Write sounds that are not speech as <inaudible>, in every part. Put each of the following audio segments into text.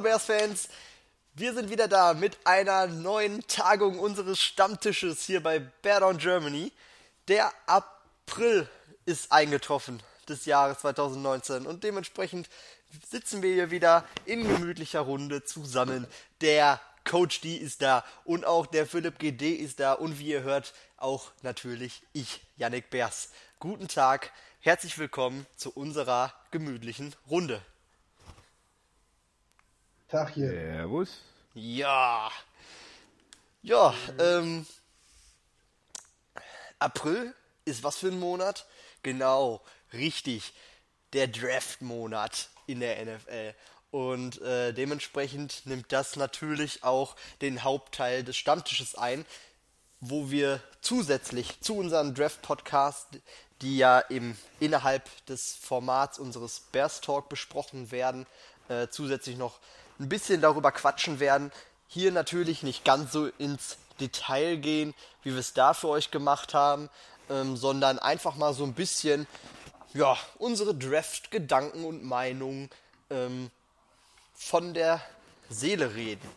Hallo Bears-Fans, wir sind wieder da mit einer neuen Tagung unseres Stammtisches hier bei Bear Down Germany. Der April ist eingetroffen des Jahres 2019 und dementsprechend sitzen wir hier wieder in gemütlicher Runde zusammen. Der Coach D ist da und auch der Philipp GD ist da und wie ihr hört, auch natürlich ich, Yannick Beers. Guten Tag, herzlich willkommen zu unserer gemütlichen Runde. Tag hier. Servus. Ja. Ja, ähm. April ist was für ein Monat? Genau, richtig. Der Draft-Monat in der NFL. Und äh, dementsprechend nimmt das natürlich auch den Hauptteil des Stammtisches ein, wo wir zusätzlich zu unserem Draft-Podcast, die ja im, innerhalb des Formats unseres Bears Talk besprochen werden, äh, zusätzlich noch ein bisschen darüber quatschen werden. Hier natürlich nicht ganz so ins Detail gehen, wie wir es da für euch gemacht haben, ähm, sondern einfach mal so ein bisschen ja, unsere Draft-Gedanken und Meinungen ähm, von der Seele reden.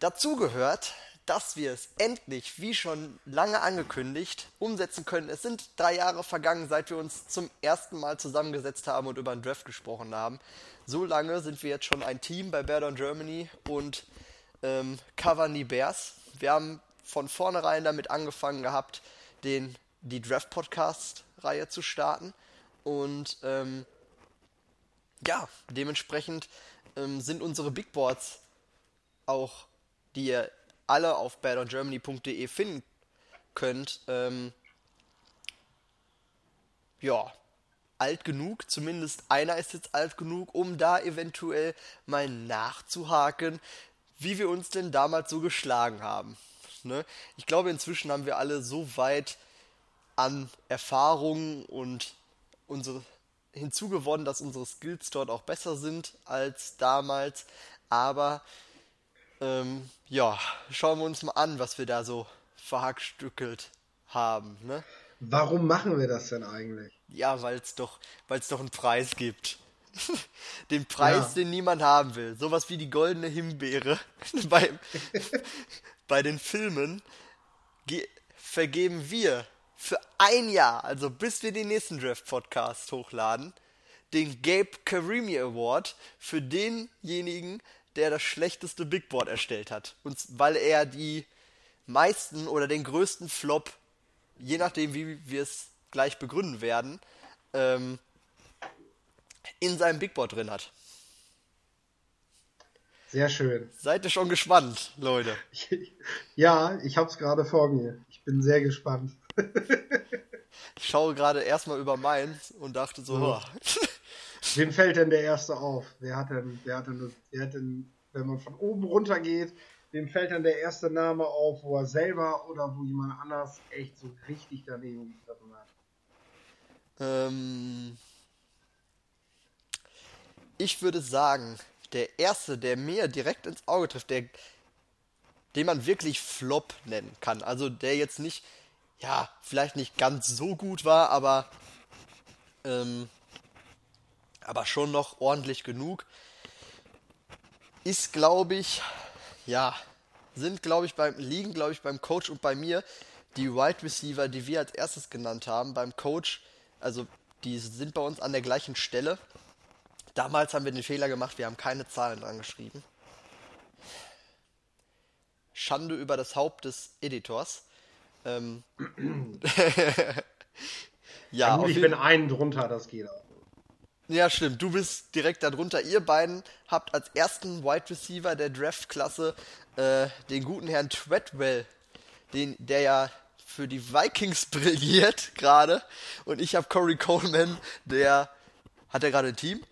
Dazu gehört, dass wir es endlich, wie schon lange angekündigt, umsetzen können. Es sind drei Jahre vergangen, seit wir uns zum ersten Mal zusammengesetzt haben und über einen Draft gesprochen haben. So lange sind wir jetzt schon ein Team bei Bear Down Germany und ähm, covern die Bears. Wir haben von vornherein damit angefangen gehabt, den, die Draft-Podcast-Reihe zu starten. Und ähm, ja, dementsprechend ähm, sind unsere Big Boards auch, die ihr alle auf badongermany.de finden könnt, ähm, ja, alt genug, zumindest einer ist jetzt alt genug, um da eventuell mal nachzuhaken, wie wir uns denn damals so geschlagen haben. Ne? Ich glaube, inzwischen haben wir alle so weit an Erfahrung und unsere hinzugewonnen, dass unsere Skills dort auch besser sind als damals. Aber ähm, ja, schauen wir uns mal an, was wir da so verhackstückelt haben. Ne? Warum machen wir das denn eigentlich? Ja, weil es doch, weil's doch einen Preis gibt. <laughs> den Preis, ja. den niemand haben will. Sowas wie die goldene Himbeere <laughs> bei, bei den Filmen vergeben wir für ein Jahr, also bis wir den nächsten Draft-Podcast hochladen, den Gabe Karimi Award für denjenigen, der das schlechteste Big Board erstellt hat. Und weil er die meisten oder den größten Flop, je nachdem wie wir es gleich begründen werden, ähm, in seinem Big Board drin hat. Sehr schön. Seid ihr schon gespannt, Leute? <laughs> ja, ich hab's gerade vor mir. Ich bin sehr gespannt. <laughs> ich schaue gerade erstmal über meins und dachte so, oh. <laughs> Wem fällt denn der erste auf? Wer hat denn, wer hat denn, wer hat denn, wenn man von oben runter geht, wem fällt denn der erste Name auf, wo er selber oder wo jemand anders echt so richtig daneben gegriffen hat? Ähm, ich würde sagen, der erste, der mir direkt ins Auge trifft, der, den man wirklich Flop nennen kann. Also der jetzt nicht, ja, vielleicht nicht ganz so gut war, aber ähm, aber schon noch ordentlich genug. Ist, glaube ich, ja, sind, glaube ich, beim, liegen, glaube ich, beim Coach und bei mir die Wide Receiver, die wir als erstes genannt haben. Beim Coach, also die sind bei uns an der gleichen Stelle. Damals haben wir den Fehler gemacht, wir haben keine Zahlen dran geschrieben. Schande über das Haupt des Editors. Ähm, <clears throat> ja, ja ich bin einen drunter, das geht auch. Ja, stimmt. Du bist direkt darunter. Ihr beiden habt als ersten Wide Receiver der Draft-Klasse äh, den guten Herrn Treadwell, den, der ja für die Vikings <laughs> brilliert gerade. Und ich habe Corey Coleman, der. Hat er gerade ein Team?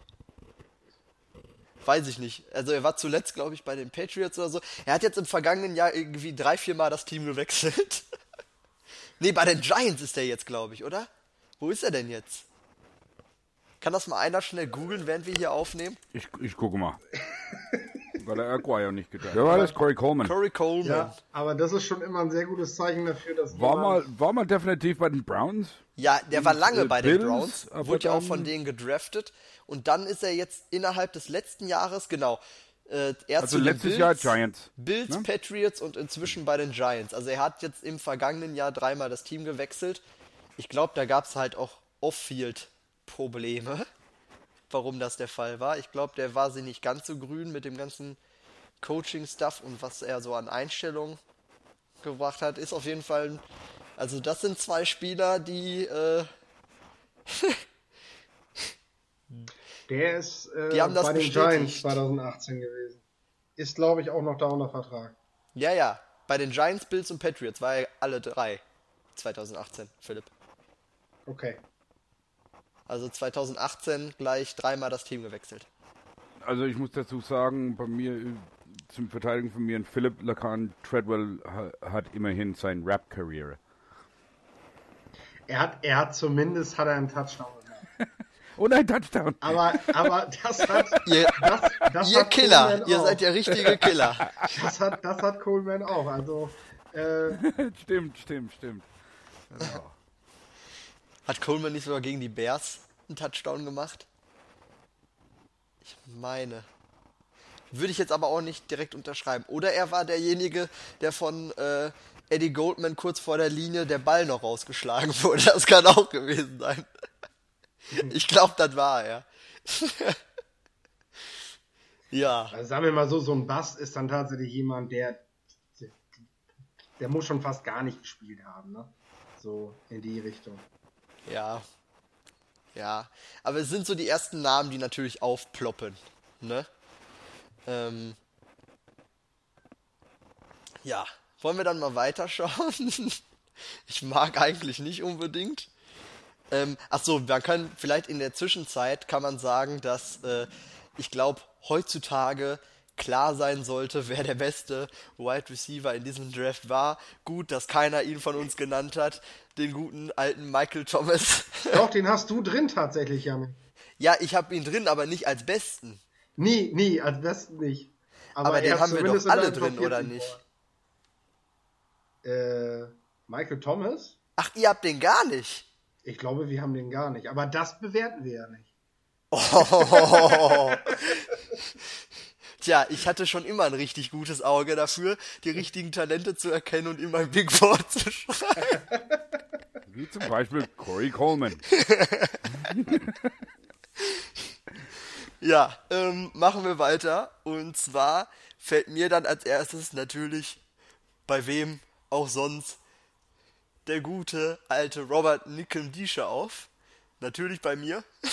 Weiß ich nicht. Also er war zuletzt, glaube ich, bei den Patriots oder so. Er hat jetzt im vergangenen Jahr irgendwie drei, vier Mal das Team gewechselt. <laughs> nee, bei den Giants ist er jetzt, glaube ich, oder? Wo ist er denn jetzt? Kann das mal einer schnell googeln, während wir hier aufnehmen? Ich, ich gucke mal. <laughs> weil er Aguayo nicht gedraftet hat. Ja, war das Corey Coleman. Corey Coleman. Ja, aber das ist schon immer ein sehr gutes Zeichen dafür, dass War mal, war mal definitiv bei den Browns. Ja, der war lange äh, bei den Browns, wurde ja auch von denen gedraftet und dann ist er jetzt innerhalb des letzten Jahres, genau, äh, er Also letztes Bills, Jahr Giants. Bills, ne? Patriots und inzwischen bei den Giants. Also er hat jetzt im vergangenen Jahr dreimal das Team gewechselt. Ich glaube, da gab es halt auch Off-Field-Probleme, warum das der Fall war. Ich glaube, der war sie nicht ganz so grün mit dem ganzen Coaching-Stuff und was er so an Einstellungen gebracht hat, ist auf jeden Fall. ein- Also das sind zwei Spieler, die äh, <laughs> der ist äh, Die haben das bei den bestätigt. Giants 2018 gewesen. Ist, glaube ich, auch noch da unter Vertrag. Ja, ja. Bei den Giants, Bills und Patriots war er alle drei 2018, Philipp. Okay. Also 2018 gleich dreimal das Team gewechselt. Also ich muss dazu sagen, bei mir zum Verteidigen von mir, ein Philip Lacan Treadwell ha, hat immerhin sein Rap-Karriere. Er hat, er hat zumindest hat er einen Touchdown gemacht. <laughs> Und ein Touchdown. Aber, aber das hat, Ihr, das, das ihr hat Killer, Coleman ihr auch. seid ja richtige Killer. <laughs> Das hat, das hat Coleman auch. Also, äh, <laughs> stimmt, stimmt, stimmt. Genau. Hat Coleman nicht sogar gegen die Bears einen Touchdown gemacht? Ich meine. Würde ich jetzt aber auch nicht direkt unterschreiben. Oder er war derjenige, der von äh, Eddie Goldman kurz vor der Linie der Ball noch rausgeschlagen <laughs> wurde. Das kann auch gewesen sein. Ich glaube, das war er. <laughs> ja. also sagen wir mal so, so ein Bass ist dann tatsächlich jemand, der, der, der muss schon fast gar nicht gespielt haben, ne? So in die Richtung. Ja. Ja. Aber es sind so die ersten Namen, die natürlich aufploppen. Ne? Ähm. Ja. Wollen wir dann mal weiterschauen? <laughs> ich mag eigentlich nicht unbedingt. Ähm, ach so, man kann vielleicht in der Zwischenzeit kann man sagen, dass äh, ich glaube heutzutage klar sein sollte, wer der beste Wide Receiver in diesem Draft war. Gut, dass keiner ihn von uns genannt hat, den guten alten Michael Thomas. <laughs> Doch, den hast du drin tatsächlich, Jamin. ja, ich habe ihn drin, aber nicht als besten. Nie, nie, als besten nicht. Aber, er den haben wir doch alle drin, oder 14 nicht? Äh, Michael Thomas? Ach, ihr habt den gar nicht. Ich glaube, wir haben den gar nicht. Aber das bewerten wir ja nicht. Oh. <laughs> <laughs> Tja, ich hatte schon immer ein richtig gutes Auge dafür, die richtigen Talente zu erkennen und in mein Big Board zu schreiben. <laughs> Wie zum Beispiel Corey Coleman. <laughs> Ja, ähm, machen wir weiter. Und zwar fällt mir dann als erstes natürlich, bei wem auch sonst, der gute alte Robert Nickeldische auf. Natürlich bei mir. <laughs>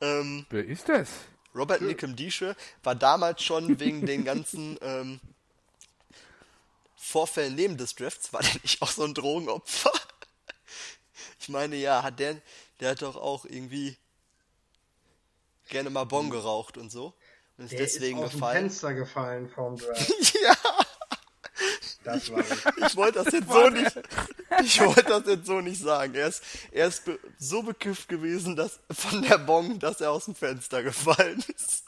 ähm, Wer ist das? Robert Nickeldische war damals schon wegen den <laughs> ganzen ähm, Vorfällen neben des Drafts, war der nicht auch so ein Drogenopfer? <laughs> Ich meine, ja, hat der, der hat doch auch irgendwie gerne mal Bon geraucht und so. Und ist Der deswegen ist dem gefallen. Fenster gefallen vom <laughs> Draft. ja, Das war es. <laughs> ich wollte das jetzt so nicht, ich wollte das jetzt so nicht sagen. Er ist, er ist be so bekifft gewesen, dass von der Bon, dass er aus dem Fenster gefallen <laughs> ist.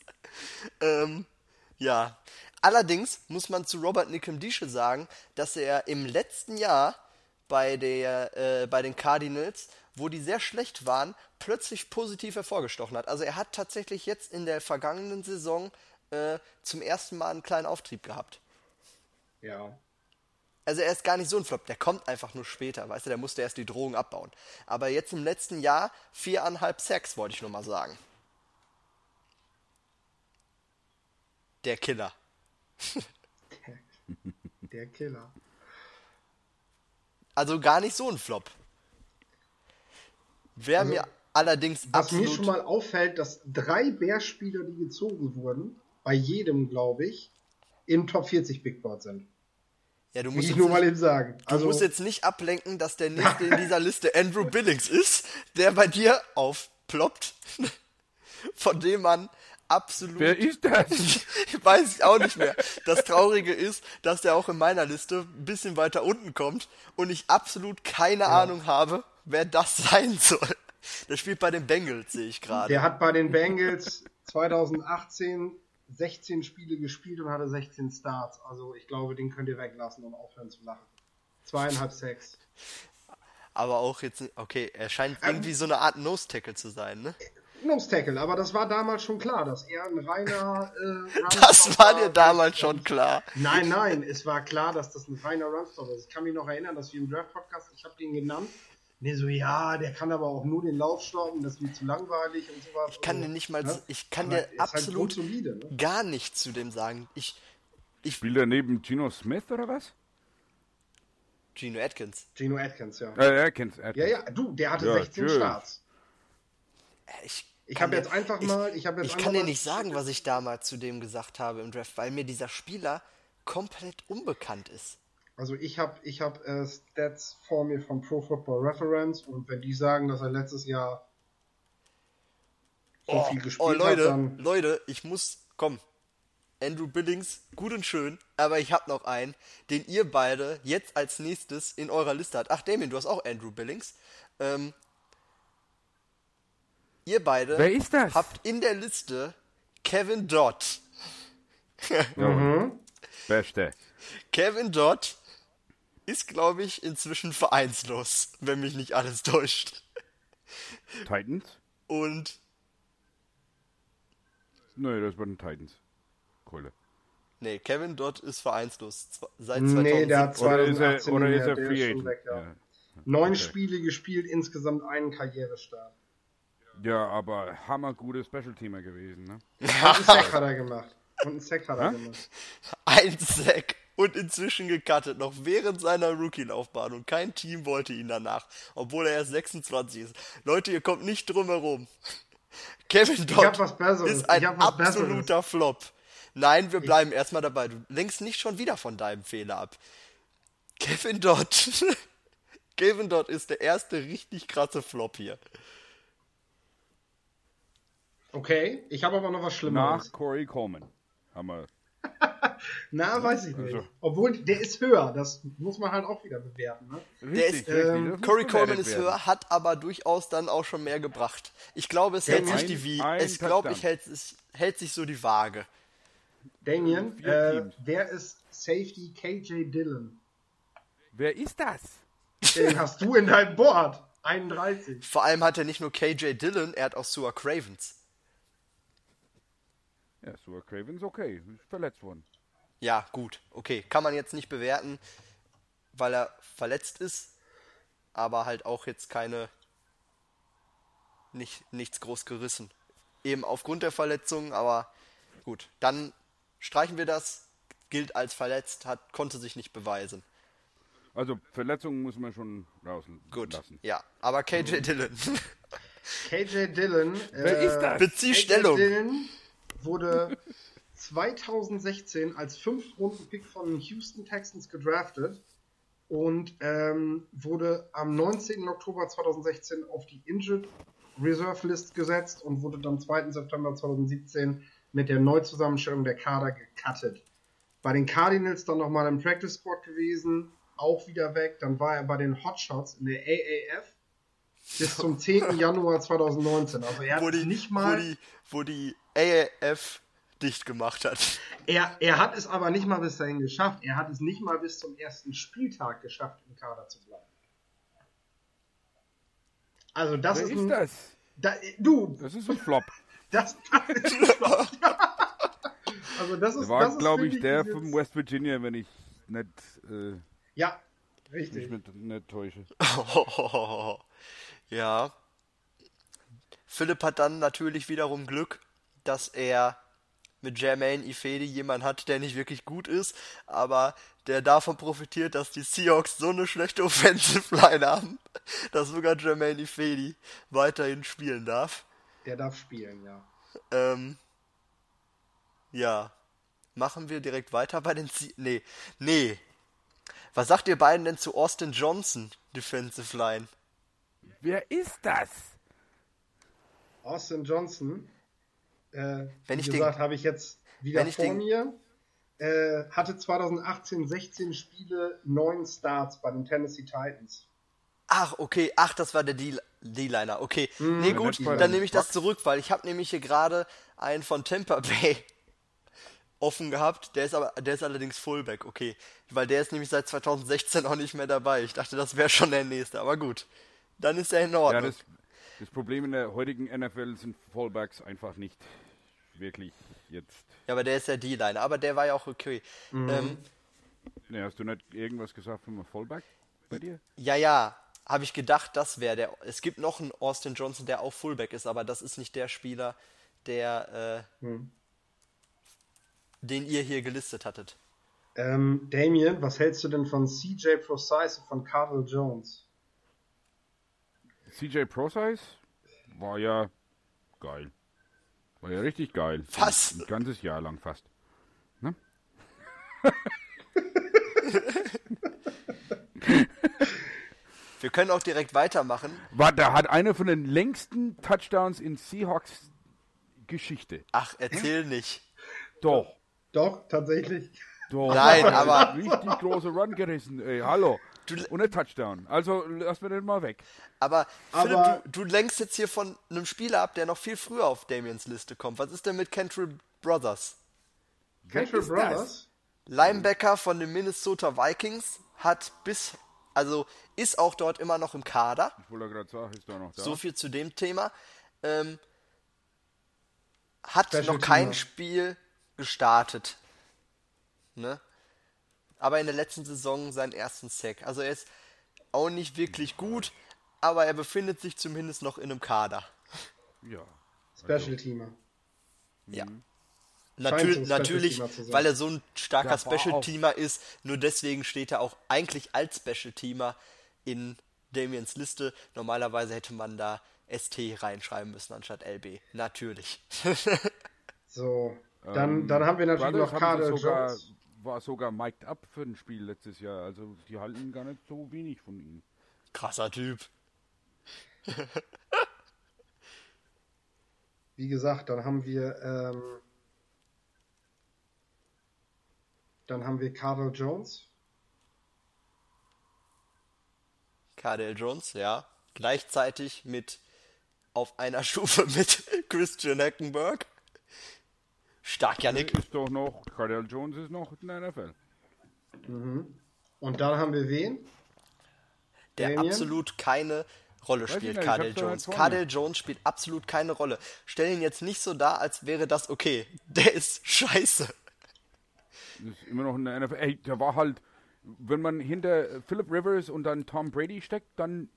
Ähm, ja. Allerdings muss man zu Robert Nickemdische sagen, dass er im letzten Jahr bei, der, äh, bei den Cardinals, wo die sehr schlecht waren, plötzlich positiv hervorgestochen hat. Also er hat tatsächlich jetzt in der vergangenen Saison äh, zum ersten Mal einen kleinen Auftrieb gehabt. Ja. Also er ist gar nicht so ein Flop, der kommt einfach nur später, weißt du, der musste erst die Drogen abbauen. Aber jetzt im letzten Jahr viereinhalb Sacks, wollte ich nur mal sagen. Der Killer. <laughs> Der Killer. Also gar nicht so ein Flop. Wer Also, mir allerdings Was mir absolut... schon mal auffällt, dass drei Bears-Spieler, die gezogen wurden, bei jedem, glaube ich, im Top 40 Big Board sind. Ja, du Muss musst, ich jetzt nur mal nicht, eben sagen. du musst jetzt nicht ablenken, dass der nächste <laughs> in dieser Liste Andrew Billings ist, der bei dir aufploppt, <laughs> von dem man absolut... Wer ist das? <laughs> Weiß ich auch nicht mehr. Das Traurige ist, dass der auch in meiner Liste ein bisschen weiter unten kommt und ich absolut keine Ahnung habe, wer das sein soll. Der spielt bei den Bengals, sehe ich gerade. Der hat bei den Bengals 2018 16 Spiele gespielt und hatte 16 Starts. Also ich glaube, den könnt ihr weglassen und aufhören zu lachen. Zweieinhalb Sacks. Aber auch jetzt, okay, er scheint irgendwie so eine Art Nose-Tackle zu sein, ne? Nose Tackle, aber das war damals schon klar, dass er ein reiner äh, <laughs> Das war dir damals schon klar. Nein, nein, es war klar, dass das ein reiner Runstop ist. Ich kann mich noch erinnern, dass wir im Draft-Podcast, ich habe den genannt, Nee, so, ja, der kann aber auch nur den Lauf stoppen, das ist mir zu langweilig und sowas. Ich kann also, dir nicht mal, ne? ich kann Aber dir halt absolut grundsolide, ne? gar nichts zu dem sagen. Ich, ich, Spielt er neben Gino Smith oder was? Gino Atkins. Gino Atkins, ja. Äh, er kennt's. Er Ja, ja, du, der hatte Ja, 16 tschüss. Starts. Äh, Ich, Ich kann habe dir- jetzt einfach mal, ich habe jetzt Ich einfach kann dir nicht sagen, was ich damals zu dem gesagt habe im Draft, weil mir dieser Spieler komplett unbekannt ist. Also ich habe ich hab, äh, Stats vor mir von Pro Football Reference und wenn die sagen, dass er letztes Jahr so viel gespielt oh, Leute, hat, dann Leute, ich muss, komm. Andrew Billings, gut und schön, aber ich habe noch einen, den ihr beide jetzt als nächstes in eurer Liste habt. Ach, Damien, du hast auch Andrew Billings. Ähm, ihr beide Wer ist das? habt in der Liste Kevin Dodd. Beste. Kevin Dodd ist, glaube ich, inzwischen vereinslos, wenn mich nicht alles täuscht. Titans? Und Nö, das waren Titans. Keule. nee, Kevin Dodd ist vereinslos seit 2017. Nee, der hat Oder ist 2018 er, oder nicht ist er der Free schon Agent? weg, ja. ja. Neun Okay. Spiele gespielt, insgesamt einen Karrierestart. ja, aber hammergute Special Teamer gewesen, ne? Und einen Sack hat er gemacht. Und einen Sack hat er gemacht. Ein Sack und inzwischen gecuttet, noch während seiner Rookie-Laufbahn und kein Team wollte ihn danach, obwohl er erst 26 ist. Leute, ihr kommt nicht drum herum. <laughs> Kevin Dodd hab was Besseres. ist ein Ich hab was absoluter Flop. Nein, wir bleiben erstmal dabei. Du lenkst nicht schon wieder von deinem Fehler ab. Kevin Dodd. <laughs> Kevin Dodd ist der erste richtig krasse Flop hier. Okay, ich habe aber noch was Schlimmeres. Nach Corey Coleman. Haben wir. <laughs> Na, weiß ich nicht. Also. Obwohl, der ist höher. Das muss man halt auch wieder bewerten. Ne? Der ist- Richtig, ähm, Corey Coleman ist werden. höher, hat aber durchaus dann auch schon mehr gebracht. Ich glaube, es Der hält sich ein- die Wie es glaube ich hält, es hält sich so die Waage. Damien, äh, wer ist Safety KJ Dillon? Wer ist das? Den <laughs> hast du in deinem Board. 31. Vor allem hat er nicht nur KJ Dillon, er hat auch Sua Cravens. Ja, Stuart Cravens, okay. Ist verletzt worden. Ja, gut, okay, kann man jetzt nicht bewerten, weil er verletzt ist, aber halt auch jetzt keine nicht nichts groß gerissen. Eben aufgrund der Verletzung, aber gut, dann streichen wir das, gilt als verletzt, hat konnte sich nicht beweisen. Also, Verletzungen muss man schon rauslassen. Gut, ja, aber KJ Dillon. KJ Dillon. Wer äh, ist das? Bezieh KJ Stellung. Dillon wurde 2016 als Fünftrunden-Pick von den Houston Texans gedraftet und ähm, wurde am 19. Oktober 2016 auf die Injured Reserve List gesetzt und wurde dann 2. September 2017 mit der Neuzusammenstellung der Kader gecuttet. Bei den Cardinals dann nochmal im Practice Squad gewesen, auch wieder weg. Dann war er bei den Hotshots in der AAF bis zum 10. <laughs> Januar 2019. Also er wo hat die, nicht wo mal, die, wo die AAF dicht gemacht hat. er, er hat es aber nicht mal bis dahin geschafft. Er hat es nicht mal bis zum ersten Spieltag geschafft, im Kader zu bleiben. Also das Wer ist, ist ein, das? Da, du, Das ist ein Flop. das, <laughs> das ist ein <laughs> Flop. Also das ist, Der war, glaube ich, der von West Virginia, wenn ich nicht, äh, Ja, mich richtig. nicht, nicht täusche. <laughs> ja. Philipp hat dann natürlich wiederum Glück, dass er mit Jermaine Ifedi jemanden hat, der nicht wirklich gut ist, aber der davon profitiert, dass die Seahawks so eine schlechte <laughs> Offensive Line haben, dass sogar Jermaine Ifedi weiterhin spielen darf. Der darf spielen, ja. Ähm, ja. Machen wir direkt weiter bei den Sie Nee. Nee. Was sagt ihr beiden denn zu Austin Johnson, Defensive Line? Wer ist das? Austin Johnson, äh, Wenn wie ich gesagt, habe ich jetzt wieder vor den- mir. Äh, hatte 2018 16 Spiele, 9 Starts bei den Tennessee Titans. Ach, okay. Ach, das war der D-Liner. Okay. nee, gut, dann nehme ich das zurück, weil ich habe nämlich hier gerade einen von Tampa Bay <laughs> offen gehabt. Der ist aber, der ist allerdings Fullback, okay. Weil der ist nämlich seit 2016 auch nicht mehr dabei. Ich dachte, das wäre schon der nächste, aber gut. Dann ist er in Ja, Ordnung. das, das Problem in der heutigen NFL sind Fallbacks einfach nicht wirklich jetzt. Ja, aber der ist ja D-Line, aber der war ja auch okay. Ähm, Ne, hast du nicht irgendwas gesagt von einem Fallback bei dir? ja, ja, habe ich gedacht, das wäre der. Es gibt noch einen Austin Johnson, der auch Fullback ist, aber das ist nicht der Spieler, der, äh, den ihr hier gelistet hattet. Ähm, Damien, was hältst du denn von CJ Precise und von Cardinal Jones? CJ ProSize war ja geil. War ja richtig geil. Was? Ein ganzes Jahr lang fast. Ne? <laughs> Wir können auch direkt weitermachen. War, da hat einer von den längsten Touchdowns in Seahawks Geschichte. Ach, erzähl nicht. Doch. Doch, tatsächlich. Doch. Nein, <laughs> aber- Richtig große Run gerissen. Ey, hallo. Du- Und ein Touchdown. Also lass mir den mal weg. Aber, Philipp, Aber- du, du lenkst jetzt hier von einem Spieler ab, der noch viel früher auf Damiens Liste kommt. Was ist denn mit Cantrell Brothers? Cantrell Brothers? Linebacker von den Minnesota Vikings hat bis, also ist auch dort immer noch im Kader. Ich wollte gerade sagen, ist da noch da. So viel zu dem Thema. Ähm, hat Special noch kein Teamer. Spiel gestartet. Ne? Aber in der letzten Saison seinen ersten Sack. Also er ist auch nicht wirklich gut, aber er befindet sich zumindest noch in einem Kader. Ja. Special Teamer. Ja. Ein Special natürlich weil er so ein starker war Special Teamer ist, nur deswegen steht er auch eigentlich als Special Teamer in Damiens Liste. Normalerweise hätte man da ST reinschreiben müssen anstatt LB. Natürlich. <laughs> So, dann, dann haben wir natürlich noch Ähm, sogar, Jones. War sogar mic'd up für ein Spiel letztes Jahr. Also die halten gar nicht so wenig von ihm. Krasser Typ. <laughs> Wie gesagt, dann haben wir ähm, dann haben wir Cardinal Jones. Cardell Jones, ja. Gleichzeitig mit auf einer <laughs> Stufe mit Christian Hackenberg. Stark, Janik. Ist doch noch, Cardell Jones ist noch in der NFL. Und dann haben wir wen? der Damien? absolut keine Rolle spielt, nicht, Cardell Jones. Cardell Jones spielt absolut keine Rolle. Stell ihn jetzt nicht so dar, als wäre das okay. Der ist scheiße. Ist immer noch in der NFL. Ey, der war halt, wenn man hinter Philip Rivers und dann Tom Brady steckt, dann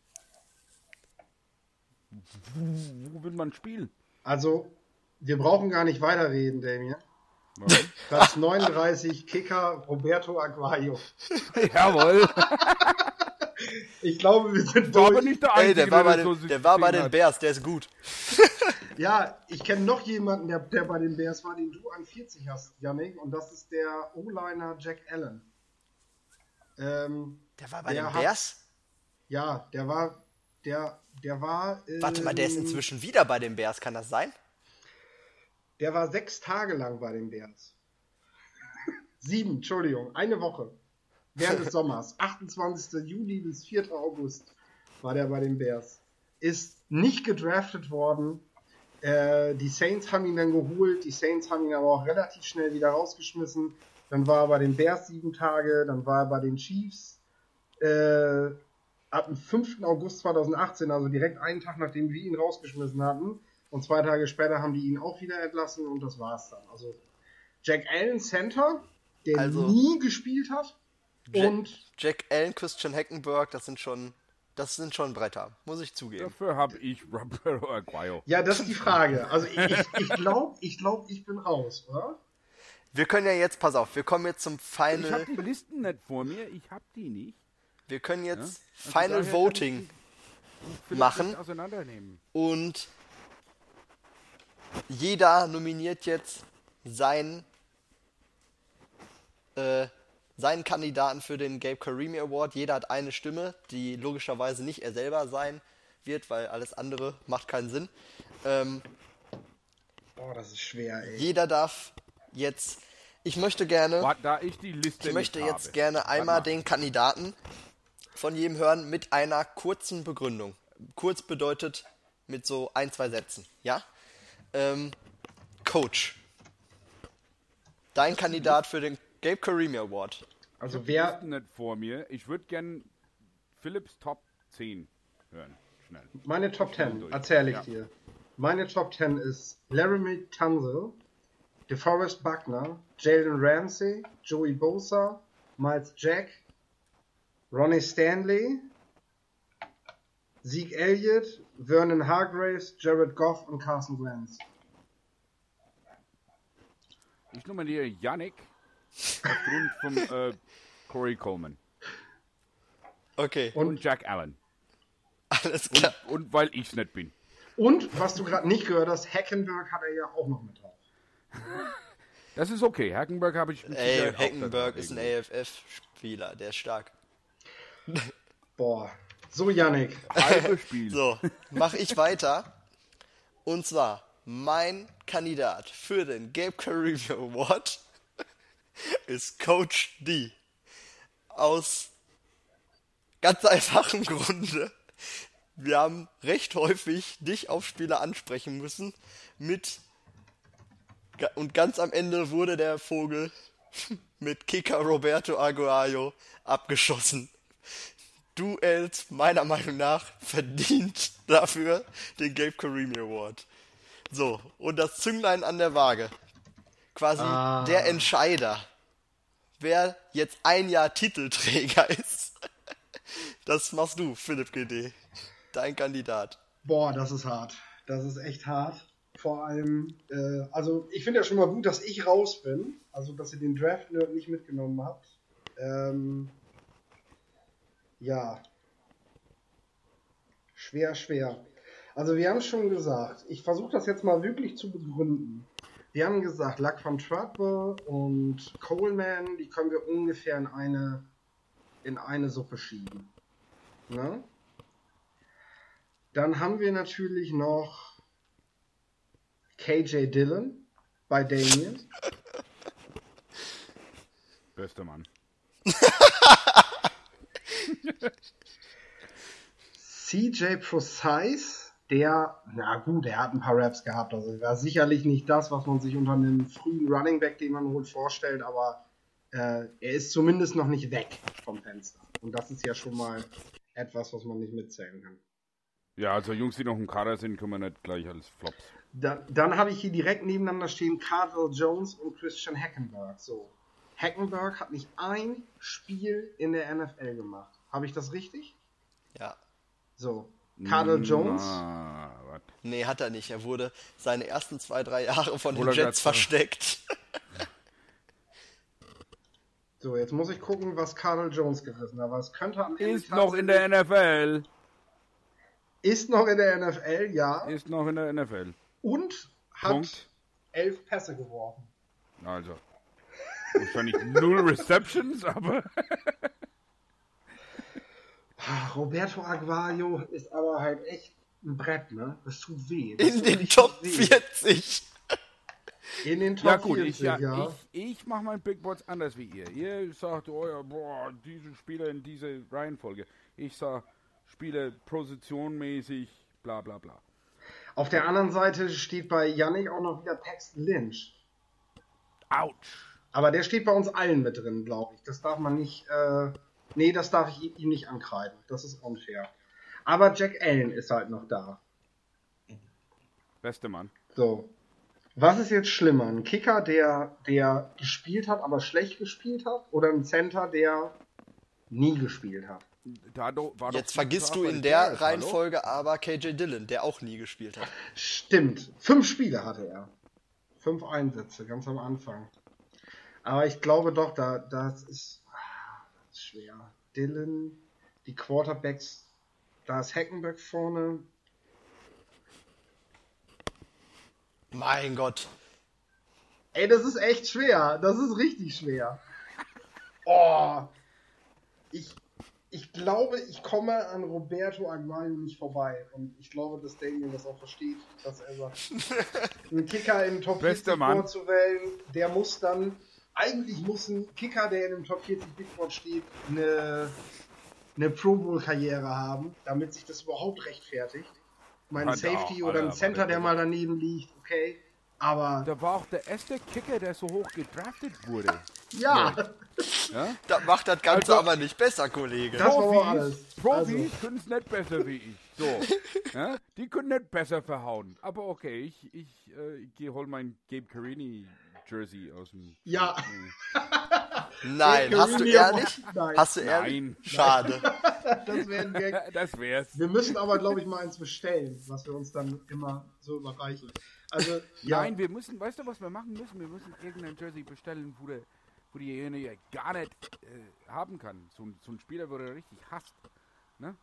wo will man spielen? Also, wir brauchen gar nicht weiterreden, Damien. Warum? Platz 39, Kicker Roberto Aguayo. <laughs> Jawohl. Ich glaube, wir sind War aber durch. nicht der Ey, Einzige, der war, bei den, so der war bei den. Bears, der ist gut. <laughs> Ja, ich kenne noch jemanden, der, der bei den Bears war, den du an 40 hast, Yannick, und das ist der O-Liner Jack Allen. Ähm, Der war bei Der den hat- Bears? ja, der war, der, der war. Ähm, Warte mal, der ist inzwischen wieder bei den Bears, kann das sein? Der war sechs Tage lang bei den Bears. Sieben, Entschuldigung, eine Woche. Während des Sommers. <laughs> 28. Juli bis 4. August war der bei den Bears. Ist nicht gedraftet worden. Äh, die Saints haben ihn dann geholt. Die Saints haben ihn aber auch relativ schnell wieder rausgeschmissen. Dann war er bei den Bears sieben Tage. Dann war er bei den Chiefs. Äh, ab dem 5. August 2018, also direkt einen Tag nachdem wir ihn rausgeschmissen hatten. Und zwei Tage später haben die ihn auch wieder entlassen und das war's dann. Also Jack Allen Center, der Also- nie gespielt hat. Jack, Und Jack Allen, Christian Hackenberg, das sind schon, das sind schon Bretter, muss ich zugeben. Dafür habe ich Roberto Aguayo. ja, das ist die Frage. Also ich, ich, ich glaube, ich, glaub, ich bin raus, oder? Wir können ja jetzt, pass auf, wir kommen jetzt zum Ich Final, habe die Listen nicht vor mir, ich habe die nicht. wir können jetzt Also Final Voting ich machen. und jeder nominiert jetzt seinen, äh, seinen Kandidaten für den Gabe Karimi Award. Jeder hat eine Stimme, die logischerweise nicht er selber sein wird, weil alles andere macht keinen Sinn. Ähm, Boah, das ist schwer, ey. jeder darf jetzt, ich möchte gerne, Warte, da ich die Liste ich möchte nicht jetzt habe. gerne einmal mal. den Kandidaten von jedem hören mit einer kurzen Begründung. Kurz bedeutet mit so ein, zwei Sätzen, ja? Ähm, Coach. dein Kandidat für den Gabe Carimi Award. Also wer, nicht vor mir. Ich würde gern Philips Top 10 hören. Schnell. meine Top 10, durch. erzähle ich Ja. dir. Meine Top 10 ist Laramie Tunzel, DeForest Buckner, Jalen Ramsey, Joey Bosa, Miles Jack, Ronnie Stanley, Zeke Elliott, Vernon Hargraves, Jared Goff und Carson Wentz. Ich nominiere Yannick aufgrund von äh, Corey Coleman Okay, Und- und Jack Allen. alles klar. Und weil ich's nicht bin. Und, was du gerade nicht gehört hast, Hackenberg hat er ja auch noch mit drauf. Das ist okay. Hackenberg habe ich Ey, Hackenberg ist ein. AFF-Spieler, der ist stark. Boah. So, Yannick. Halbes Spiel. So, mache ich weiter. Und zwar, mein Kandidat für den Gabe Caribbean Award <laughs> ist Coach D. Aus ganz einfachem Grunde. Wir haben recht häufig dich auf Spieler ansprechen müssen mit und ganz am Ende wurde der Vogel <laughs> mit Kicker Roberto Aguayo abgeschossen. Duels meiner Meinung nach verdient <laughs> dafür den Gabe Carimi Award. So, und das Zünglein an der Waage. Quasi Ah. der Entscheider, wer jetzt ein Jahr Titelträger <laughs> ist. Das machst du, Philipp GD. Dein Kandidat. Boah, das ist hart. Das ist echt hart. Vor allem, äh, also ich finde ja schon mal gut, dass ich raus bin. Also, dass ihr den Draft Nerd nicht mitgenommen habt. Ähm, ja. Schwer, schwer. Also, wir haben schon gesagt, ich versuche das jetzt mal wirklich zu begründen. Wir haben gesagt, Luck von Trudwell und Coleman, die können wir ungefähr in eine, in eine Suppe schieben. Ne? Dann haben wir natürlich noch KJ Dillon bei Damien. Bester Mann. CJ Precise, der, na gut, er hat ein paar Raps gehabt. Also war sicherlich nicht das, was man sich unter einem frühen Running Back, den man holt, vorstellt, aber äh, er ist zumindest noch nicht weg vom Fenster. Und das ist ja schon mal etwas, was man nicht mitzählen kann. Ja, also Jungs, die noch im Kader sind, können wir nicht gleich als Flops. Da, dann habe ich hier direkt nebeneinander stehen Cardinal Jones und Christian Hackenberg. So. Hackenberg hat nicht ein Spiel in der NFL gemacht. Habe ich das richtig? Ja. So. Cardinal Jones. Na? Nee, hat er nicht. Er wurde seine ersten zwei, drei Jahre von den Jets versteckt. <laughs> So, jetzt muss ich gucken, was Cardinal Jones gerissen hat. Aber es könnte am Ende Ist noch in der NFL. Ist noch in der NFL, ja. Ist noch in der NFL. Und hat Punkt. elf Pässe geworfen. Also. Wahrscheinlich null Receptions, aber. <laughs> Roberto Aguayo ist aber halt echt ein Brett, ne? Das tut weh. Das In tut den Top weh. 40. In den Top Ja gut, 40, ich, ja, ja. ich, ich mache mein Big Boards anders wie ihr. Ihr sagt, oh ja, boah, diese Spieler in diese Reihenfolge. Ich sag, Spieler positionmäßig, bla bla bla. Auf der anderen Seite steht bei Yannick auch noch wieder Paxton Lynch. Autsch. Aber der steht bei uns allen mit drin, glaube ich. Das darf man nicht. Äh, nee, das darf ich ihm nicht ankreiden. Das ist unfair. Aber Jack Allen ist halt noch da. Beste Mann. So. Was ist jetzt schlimmer? Ein Kicker, der, der gespielt hat, aber schlecht gespielt hat? Oder ein Center, der nie gespielt hat? Da do, war Jetzt vergisst du in der hallo? Reihenfolge aber KJ Dillon, der auch nie gespielt hat. Stimmt. Fünf Spiele hatte er. Fünf Einsätze, ganz am Anfang. Aber ich glaube doch, da, das ist schwer. Dylan, die Quarterbacks, da ist Hackenberg vorne. Mein Gott. Ey, das ist echt schwer. Das ist richtig schwer. <laughs> Oh. Ich, ich glaube, ich komme an Roberto Aguayo nicht vorbei. Und ich glaube, dass Damien das auch versteht, dass er sagt, <laughs> einen Kicker in den Top Bester 40 Mann. vorzuwählen, der muss dann, eigentlich muss ein Kicker, der in dem Top 40 Big Board steht, eine, eine Pro Bowl Karriere haben, damit sich das überhaupt rechtfertigt. Mein Hat Safety auch, oder ein er, Center, er der mal daneben liegt, okay. Aber Da war auch der erste Kicker, der so hoch gedraftet wurde. ja, Ja? Das macht das Ganze Also- aber nicht besser, Kollege. Das war aber alles. Profis Also. können es nicht besser wie ich. So. <laughs> ja? Die können nicht besser verhauen. Aber okay, ich, ich, äh, ich gehe hol mein Gabe Carini Jersey aus dem. Ja. <laughs> Nein, Ey, hast du ehrlich? nein. Hast du ehrlich? Nein. Schade. <laughs> das wäre ein Gag. <laughs> Das wär's. Wir müssen aber, glaube ich, mal eins bestellen, was wir uns dann immer so überreichen. Also, ja, Nein, wir müssen, weißt du, was wir machen müssen? Wir müssen irgendein Jersey bestellen, wo, der, wo diejenige gar nicht äh, haben kann. So, ein- so ein Spieler, wo er richtig hasst. Ne?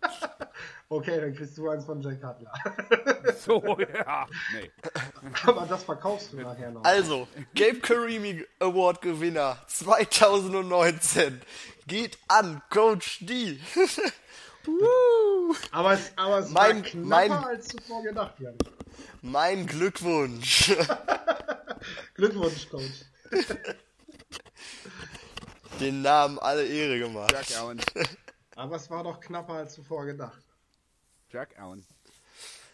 <laughs> okay, dann kriegst du eins von Jack Cutler. <laughs> So, ja. Nee. aber das verkaufst du nachher noch. Also, Gabe Karimi Award Gewinner 2019 geht an Coach D. <laughs> Woo. Aber es, aber es Mein- war knapper mein- als zuvor gedacht, Jan. mein Glückwunsch. Glückwunsch, Coach. Den Namen alle Ehre gemacht. Jack Allen. Aber es war doch knapper als zuvor gedacht. Jack Allen.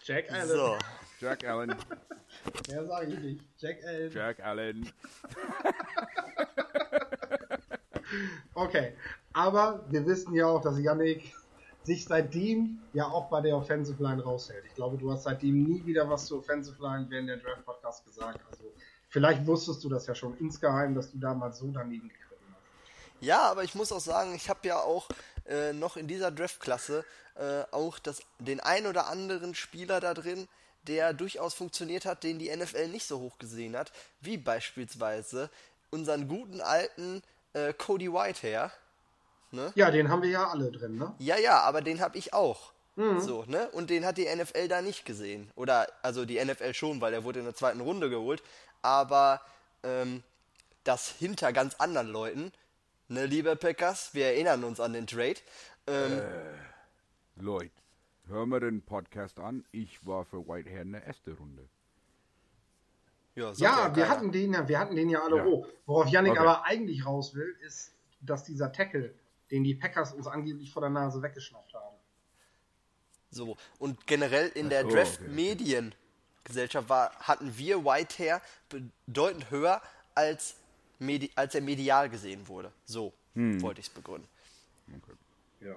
Jack Allen. So, Jack Allen. Mehr sage ich nicht. Jack Allen. Jack Allen. <laughs> Okay, aber wir wissen ja auch, dass Yannick sich seitdem ja auch bei der Offensive Line raushält. Ich glaube, du hast seitdem nie wieder was zur Offensive Line während der Draft Podcast gesagt. Also vielleicht wusstest du das ja schon insgeheim, dass du damals so daneben gegriffen hast. ja, aber ich muss auch sagen, ich habe ja auch äh, noch in dieser Draftklasse äh, auch das, den ein oder anderen Spieler da drin, der durchaus funktioniert hat, den die NFL nicht so hoch gesehen hat, wie beispielsweise unseren guten alten äh, Cody Whitehair. Ja, den haben wir ja alle drin, ne? Ja, ja, aber den habe ich auch. So, ne? Und den hat die NFL da nicht gesehen. Oder, also die NFL schon, weil er wurde in der zweiten Runde geholt. Aber ähm, das hinter ganz anderen Leuten, ne, liebe Packers, wir erinnern uns an den Trade. Ähm, Lloyd, hör mir den Podcast an. Ich war für Whitehair in der ersten Runde. ja, sagt Ja, wir hatten den ja, wir hatten den ja alle Ja. hoch. Worauf Yannick Okay. aber eigentlich raus will, ist, dass dieser Tackle, den die Packers uns angeblich vor der Nase weggeschnappt haben. So, und generell in der so, okay, okay. Draft-Mediengesellschaft war, hatten wir Whitehair bedeutend höher, als, medi als er medial gesehen wurde. So wollte ich es begründen. Ja.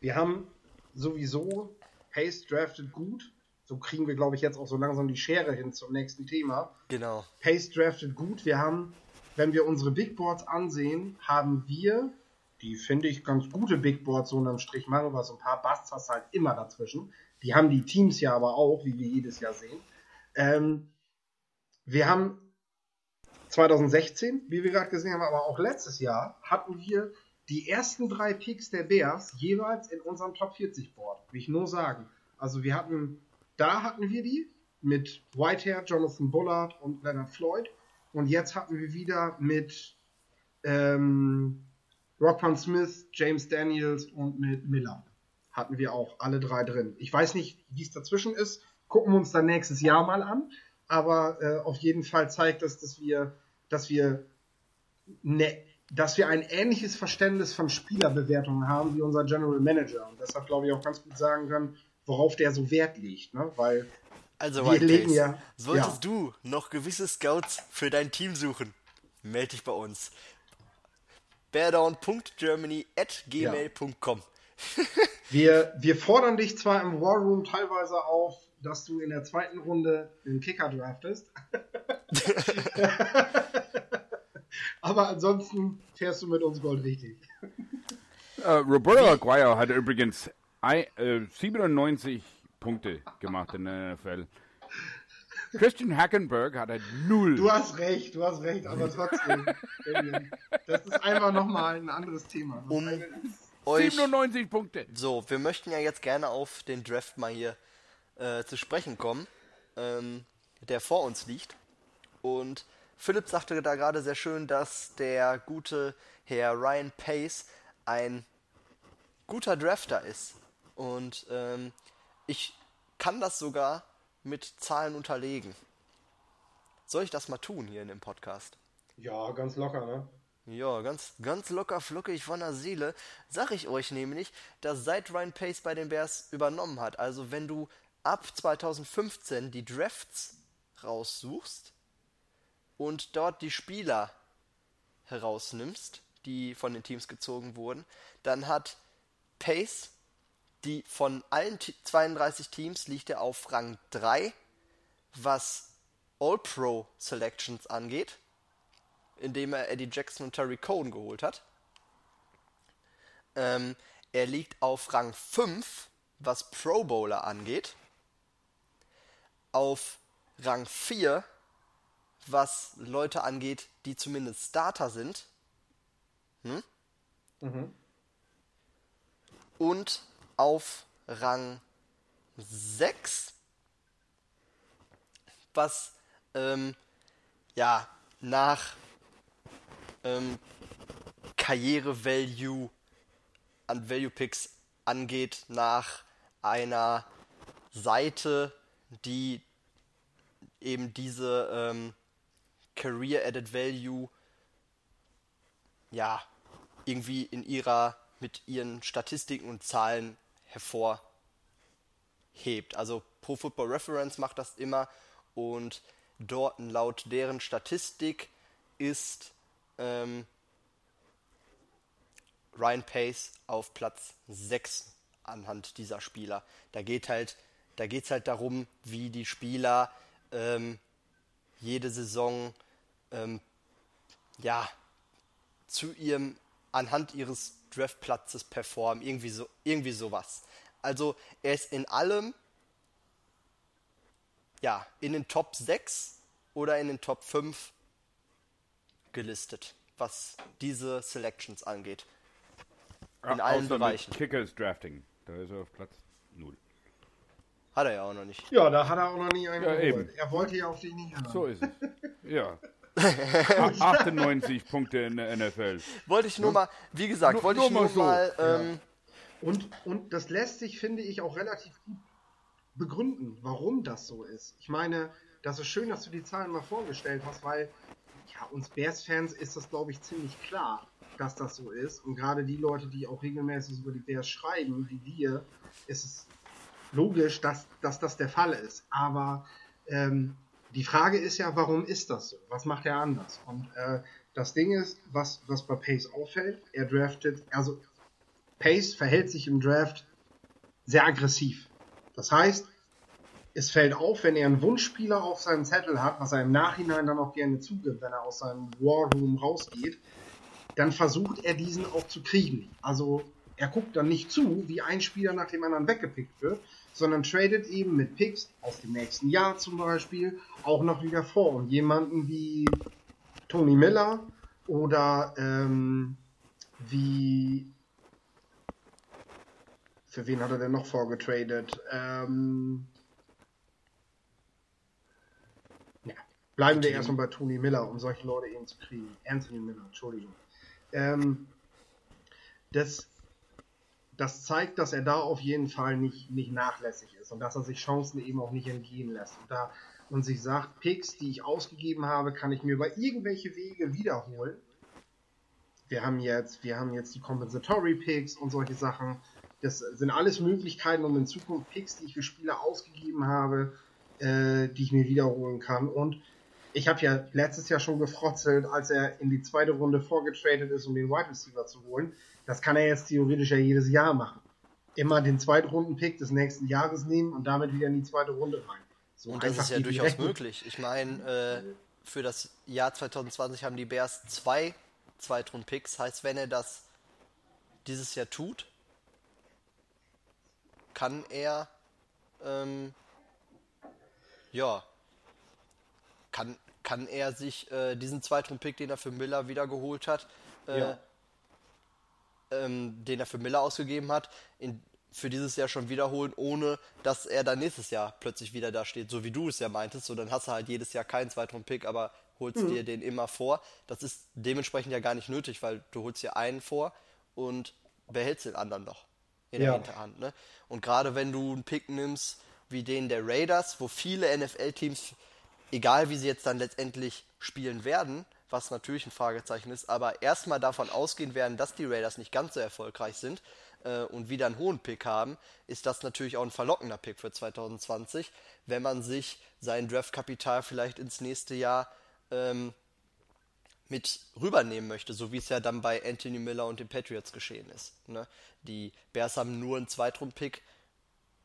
Wir haben sowieso Pace drafted gut. So kriegen wir, glaube ich, jetzt auch so langsam die Schere hin zum nächsten Thema. Genau. Pace drafted gut. Wir haben, wenn wir unsere Big Boards ansehen, haben wir, die finde ich ganz gute Big Boards so unterm Strich machen, weil so ein paar Busts hast halt immer dazwischen. Die haben die Teams ja aber auch, wie wir jedes Jahr sehen. Ähm, wir haben 2016, wie wir gerade gesehen haben, aber auch letztes Jahr hatten wir die ersten drei Picks der Bears jeweils in unserem Top 40 Board. Will ich nur sagen. Also wir hatten, da hatten wir die mit Whitehair, Jonathan Bullard und Leonard Floyd. Und jetzt hatten wir wieder mit ähm, Rockman Smith, James Daniels und mit Miller. Hatten wir auch alle drei drin. Ich weiß nicht, wie es dazwischen ist. Gucken wir uns dann nächstes Jahr mal an. Aber äh, auf jeden Fall zeigt das, dass wir, dass wir, ne, dass wir ein ähnliches Verständnis von Spielerbewertungen haben wie unser General Manager. Und deshalb glaube ich auch ganz gut sagen können, worauf der so Wert legt. Ne? Weil Also, Wir legen ja- solltest ja. du noch gewisse Scouts für dein Team suchen, melde dich bei uns. beardown.germany at gmail.com Wir, wir fordern dich zwar im War Room teilweise auf, dass du in der zweiten Runde einen Kicker draftest. <laughs> Aber ansonsten fährst du mit uns Gold richtig. Äh, Roberto Aguayo hat übrigens ein, äh, 97 Punkte gemacht in der NFL. Christian Hackenberg hat halt null. Du hast recht, du hast recht, aber trotzdem. Das ist einfach nochmal ein anderes Thema. Um eine- euch 97 Punkte. So, wir möchten ja jetzt gerne auf den Draft mal hier äh, zu sprechen kommen, ähm, der vor uns liegt. Und Philipp sagte da gerade sehr schön, dass der gute Herr Ryan Pace ein guter Drafter ist. Und ähm, ich kann das sogar mit Zahlen unterlegen. Soll ich das mal tun hier in dem Podcast? ja, ganz locker, ne? Ja, ganz, ganz locker flockig von der Seele sag ich euch nämlich, dass seit Ryan Pace bei den Bears übernommen hat, also wenn du ab 2015 die Drafts raussuchst und dort die Spieler herausnimmst, die von den Teams gezogen wurden, dann hat Pace, die von allen 32 Teams liegt er auf Rang 3, was All-Pro Selections angeht, indem er Eddie Jackson und Terry Cohen geholt hat. Ähm, er liegt auf Rang 5, was Pro Bowler angeht. Auf Rang 4, was Leute angeht, die zumindest Starter sind. Hm? Mhm. Und auf Rang 6, was ähm, ja nach ähm, Karriere-Value an Value Picks angeht, nach einer Seite, die eben diese ähm, Career Added Value ja irgendwie in ihrer mit ihren Statistiken und Zahlen hervorhebt. Also Pro Football Reference macht das immer und dort laut deren Statistik ist ähm, Ryan Pace auf Platz 6 anhand dieser Spieler. Da geht halt, da geht es halt darum, wie die Spieler ähm, jede Saison ähm, ja zu ihrem anhand ihres Draftplatzes performen, irgendwie so, irgendwie sowas. Also er ist in allem ja, in den Top 6 oder in den Top 5 gelistet, was diese Selections angeht. In allen Bereichen. Kickers Drafting. Da ist er auf Platz 0. Hat er ja auch noch nicht. Ja, da hat er auch noch nie einen ja, eben. Er wollte ja auf dich nicht haben. So ist es. <laughs> Ja. 98 Punkte in der NFL. Wollte ich nur mal, wie gesagt, nur, wollte ich nur, nur so. mal. Ähm, ja. und, und das lässt sich, finde ich, auch relativ gut begründen, warum das so ist. Ich meine, das ist schön, dass du die Zahlen mal vorgestellt hast, weil ja, uns Bears-Fans ist das, glaube ich, ziemlich klar dass das so ist. Und gerade die Leute, die auch regelmäßig über die Bears schreiben, wie wir, ist es logisch, dass, dass das der Fall ist. Aber ähm, die Frage ist ja, warum ist das so? Was macht er anders? Und äh, das Ding ist, was, was bei Pace auffällt, er draftet, also Pace verhält sich im Draft sehr aggressiv. Das heißt, es fällt auf, wenn er einen Wunschspieler auf seinem Zettel hat, was er im Nachhinein dann auch gerne zugibt, wenn er aus seinem War Room rausgeht, dann versucht er diesen auch zu kriegen. Also er guckt dann nicht zu, wie ein Spieler nach dem anderen weggepickt wird, sondern tradet eben mit Picks aus dem nächsten Jahr zum Beispiel auch noch wieder vor. Und jemanden wie Tony Miller oder ähm, wie für wen hat er denn noch vorgetradet? Ähm, ja, bleiben wir erstmal bei Tony Miller, um solche Leute eben zu kriegen. Anthony Miller, Entschuldigung. Ähm, das, das zeigt, dass er da auf jeden Fall nicht, nicht nachlässig ist und dass er sich Chancen eben auch nicht entgehen lässt. Und, da, und sich sagt, Picks, die ich ausgegeben habe, kann ich mir über irgendwelche Wege wiederholen. Wir haben jetzt, wir haben jetzt die Compensatory Picks und solche Sachen. Das sind alles Möglichkeiten, um in Zukunft Picks, die ich für Spieler ausgegeben habe, äh, die ich mir wiederholen kann. Und ich habe ja letztes Jahr schon gefrotzelt, als er in die zweite Runde vorgetradet ist, um den Wide Receiver zu holen. Das kann er jetzt theoretisch ja jedes Jahr machen. Immer den Zweitrunden-Pick des nächsten Jahres nehmen und damit wieder in die zweite Runde rein. So und das ist ja durchaus möglich. Ich meine, äh, für das Jahr 2020 haben die Bears zwei Zweitrunden-Picks. Heißt, wenn er das dieses Jahr tut, kann er ähm, ja kann, kann er sich äh, diesen Zweitrunden-Pick, den er für Miller wieder geholt hat, äh, ja. Ähm, den er für Miller ausgegeben hat, in, für dieses Jahr schon wiederholen, ohne dass er dann nächstes Jahr plötzlich wieder da steht, so wie du es ja meintest. So, dann hast du halt jedes Jahr keinen Zweitrunden-Pick, aber holst mhm. dir den immer vor. Das ist dementsprechend ja gar nicht nötig, weil du holst dir einen vor und behältst den anderen noch in ja. der Hinterhand. Ne? Und gerade wenn du einen Pick nimmst wie den der Raiders, wo viele NFL-Teams egal wie sie jetzt dann letztendlich spielen werden, was natürlich ein Fragezeichen ist, aber erstmal davon ausgehen werden, dass die Raiders nicht ganz so erfolgreich sind äh, und wieder einen hohen Pick haben, ist das natürlich auch ein verlockender Pick für 2020, wenn man sich sein Draftkapital vielleicht ins nächste Jahr ähm, mit rübernehmen möchte, so wie es ja dann bei Anthony Miller und den Patriots geschehen ist. Ne? Die Bears haben nur einen Zweitrund-Pick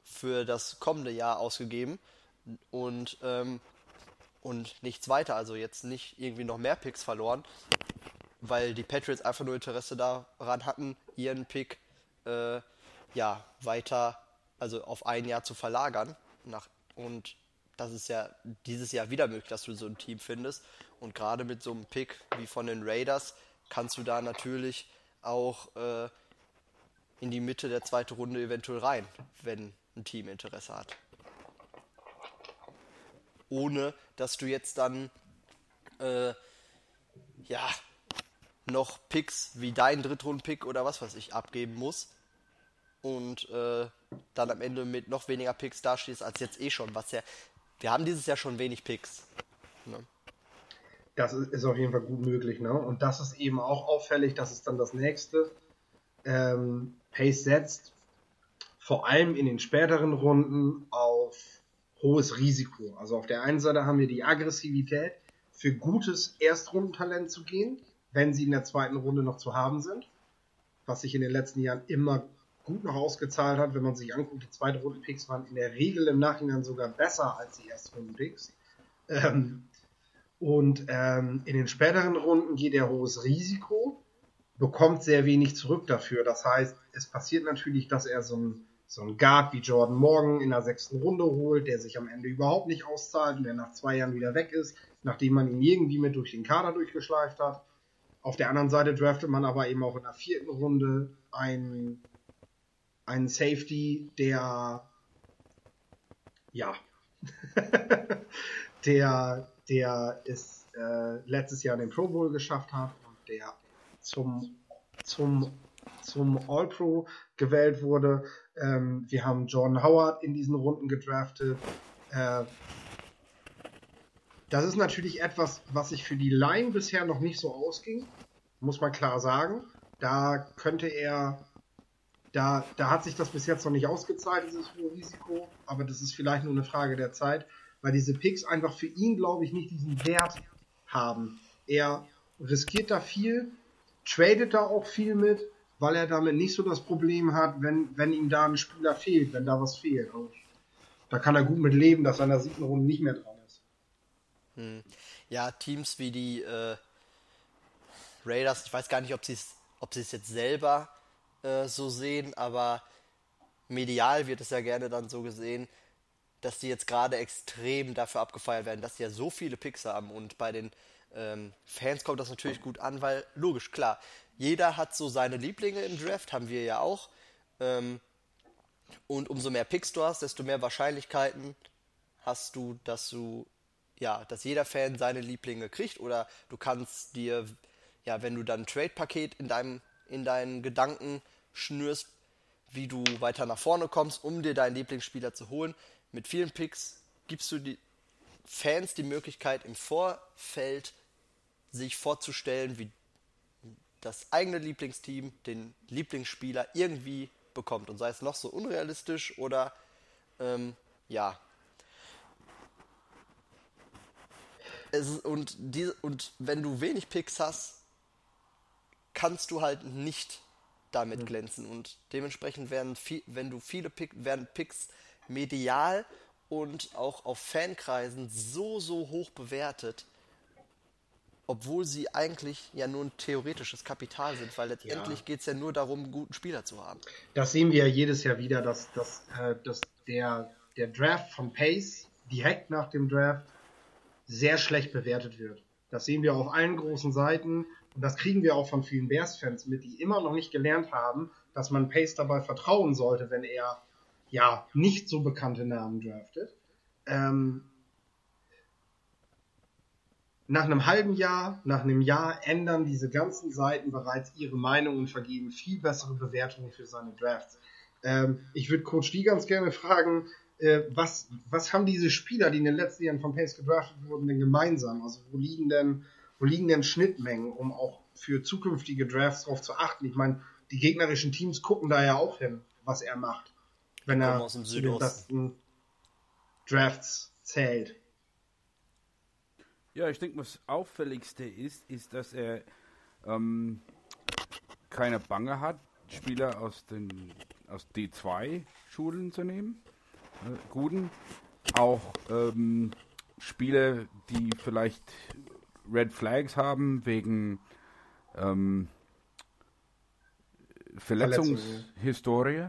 für das kommende Jahr ausgegeben und, ähm, und nichts weiter. Also jetzt nicht irgendwie noch mehr Picks verloren, weil die Patriots einfach nur Interesse daran hatten, ihren Pick äh, ja, weiter, also auf ein Jahr zu verlagern. Nach, und das ist ja dieses Jahr wieder möglich, dass du so ein Team findest. Und gerade mit so einem Pick wie von den Raiders kannst du da natürlich auch äh, in die Mitte der zweiten Runde eventuell rein, wenn ein Team Interesse hat. Ohne dass du jetzt dann äh, ja noch Picks wie dein Drittrunden-Pick oder was weiß ich abgeben musst und äh, dann am Ende mit noch weniger Picks dastehst als jetzt eh schon. Was ja, wir haben dieses Jahr schon wenig Picks. Ne? Das ist auf jeden Fall gut möglich, ne? Und das ist eben auch auffällig, das ist dann das nächste. Ähm, Pace setzt vor allem in den späteren Runden auf hohes Risiko. Also auf der einen Seite haben wir die Aggressivität, für gutes Erstrundentalent zu gehen, wenn sie in der zweiten Runde noch zu haben sind, was sich in den letzten Jahren immer gut noch ausgezahlt hat, wenn man sich anguckt, die zweite Runde-Picks waren in der Regel im Nachhinein sogar besser als die ersten Runden-Picks. Ähm, und ähm, in den späteren Runden geht er hohes Risiko, bekommt sehr wenig zurück dafür. Das heißt, es passiert natürlich, dass er so ein, so ein Guard wie Jordan Morgan in der sechsten Runde holt, der sich am Ende überhaupt nicht auszahlt und der nach zwei Jahren wieder weg ist, nachdem man ihn irgendwie mit durch den Kader durchgeschleift hat. Auf der anderen Seite draftet man aber eben auch in der vierten Runde einen, einen Safety, der ja, <laughs> der der es äh, letztes Jahr in den Pro Bowl geschafft hat und der zum, zum, zum All-Pro gewählt wurde. Ähm, wir haben John Howard in diesen Runden gedraftet. Äh, das ist natürlich etwas, was sich für die Line bisher noch nicht so ausging, muss man klar sagen. Da könnte er, da, da hat sich das bis jetzt noch nicht ausgezahlt, dieses hohe Risiko, aber das ist vielleicht nur eine Frage der Zeit weil diese Picks einfach für ihn, glaube ich, nicht diesen Wert haben. Er riskiert da viel, tradet da auch viel mit, weil er damit nicht so das Problem hat, wenn, wenn ihm da ein Spieler fehlt, wenn da was fehlt. Und da kann er gut mit leben, dass er in der siebten Runde nicht mehr dran ist. Hm. Ja, Teams wie die äh, Raiders, ich weiß gar nicht, ob sie es ob sie's jetzt selber äh, so sehen, aber medial wird es ja gerne dann so gesehen, dass die jetzt gerade extrem dafür abgefeiert werden, dass die ja so viele Picks haben. Und bei den ähm, Fans kommt das natürlich gut an, weil logisch, klar, jeder hat so seine Lieblinge im Draft, haben wir ja auch. Ähm, und umso mehr Picks du hast, desto mehr Wahrscheinlichkeiten hast du, dass du, ja, dass jeder Fan seine Lieblinge kriegt. Oder du kannst dir, ja, wenn du dann ein Trade-Paket in deinem, in deinen Gedanken schnürst, wie du weiter nach vorne kommst, um dir deinen Lieblingsspieler zu holen, mit vielen Picks gibst du die Fans die Möglichkeit im Vorfeld sich vorzustellen, wie das eigene Lieblingsteam den Lieblingsspieler irgendwie bekommt. Und sei es noch so unrealistisch oder ähm, ja. Es, und, die, und wenn du wenig Picks hast, kannst du halt nicht damit mhm. glänzen. Und dementsprechend werden, viel, wenn du viele Pick, werden Picks medial und auch auf Fankreisen so, so hoch bewertet, obwohl sie eigentlich ja nur ein theoretisches Kapital sind, weil letztendlich ja. geht es ja nur darum, einen guten Spieler zu haben. Das sehen wir ja jedes Jahr wieder, dass, dass, äh, dass der, der Draft von Pace direkt nach dem Draft sehr schlecht bewertet wird. Das sehen wir auf allen großen Seiten und das kriegen wir auch von vielen Bears-Fans mit, die immer noch nicht gelernt haben, dass man Pace dabei vertrauen sollte, wenn er ja, nicht so bekannte Namen draftet. Ähm, nach einem halben Jahr, nach einem Jahr ändern diese ganzen Seiten bereits ihre Meinung und vergeben viel bessere Bewertungen für seine Drafts. Ähm, ich würde Coach die ganz gerne fragen, äh, was, was haben diese Spieler, die in den letzten Jahren von Pace gedraftet wurden, denn gemeinsam? Also wo liegen denn, wo liegen denn Schnittmengen, um auch für zukünftige Drafts darauf zu achten? Ich meine, die gegnerischen Teams gucken da ja auch hin, was er macht wenn er aus dem Südosten. Drafts zählt. Ja, ich denke, was auffälligste ist, ist, dass er ähm, keine Bange hat, Spieler aus den aus D2-Schulen zu nehmen, äh, guten. Auch ähm, Spiele, die vielleicht Red Flags haben wegen ähm, Verletzungshistorie,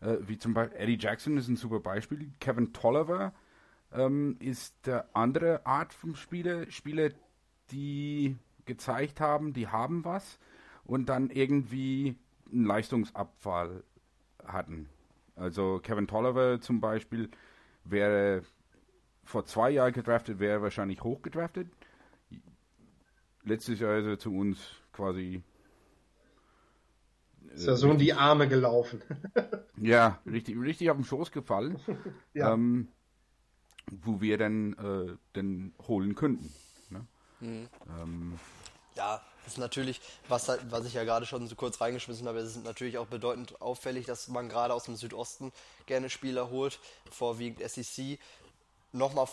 äh, wie zum Beispiel Eddie Jackson ist ein super Beispiel. Kevin Tolliver ähm, ist der andere Art von Spieler, Spieler, die gezeigt haben, die haben was und dann irgendwie einen Leistungsabfall hatten. Also Kevin Tolliver zum Beispiel wäre vor zwei Jahren gedraftet, wäre wahrscheinlich hoch gedraftet. Letztes Jahr ist er zu uns quasi. Ist ja so in die Arme gelaufen. <laughs> ja, richtig, richtig auf den Schoß gefallen. <laughs> ja. ähm, wo wir dann, äh, dann holen könnten. Ne? Mhm. Ähm, ja, ist natürlich, was, was ich ja gerade schon so kurz reingeschmissen habe, ist natürlich auch bedeutend auffällig, dass man gerade aus dem Südosten gerne Spieler holt, vorwiegend SEC. Nochmal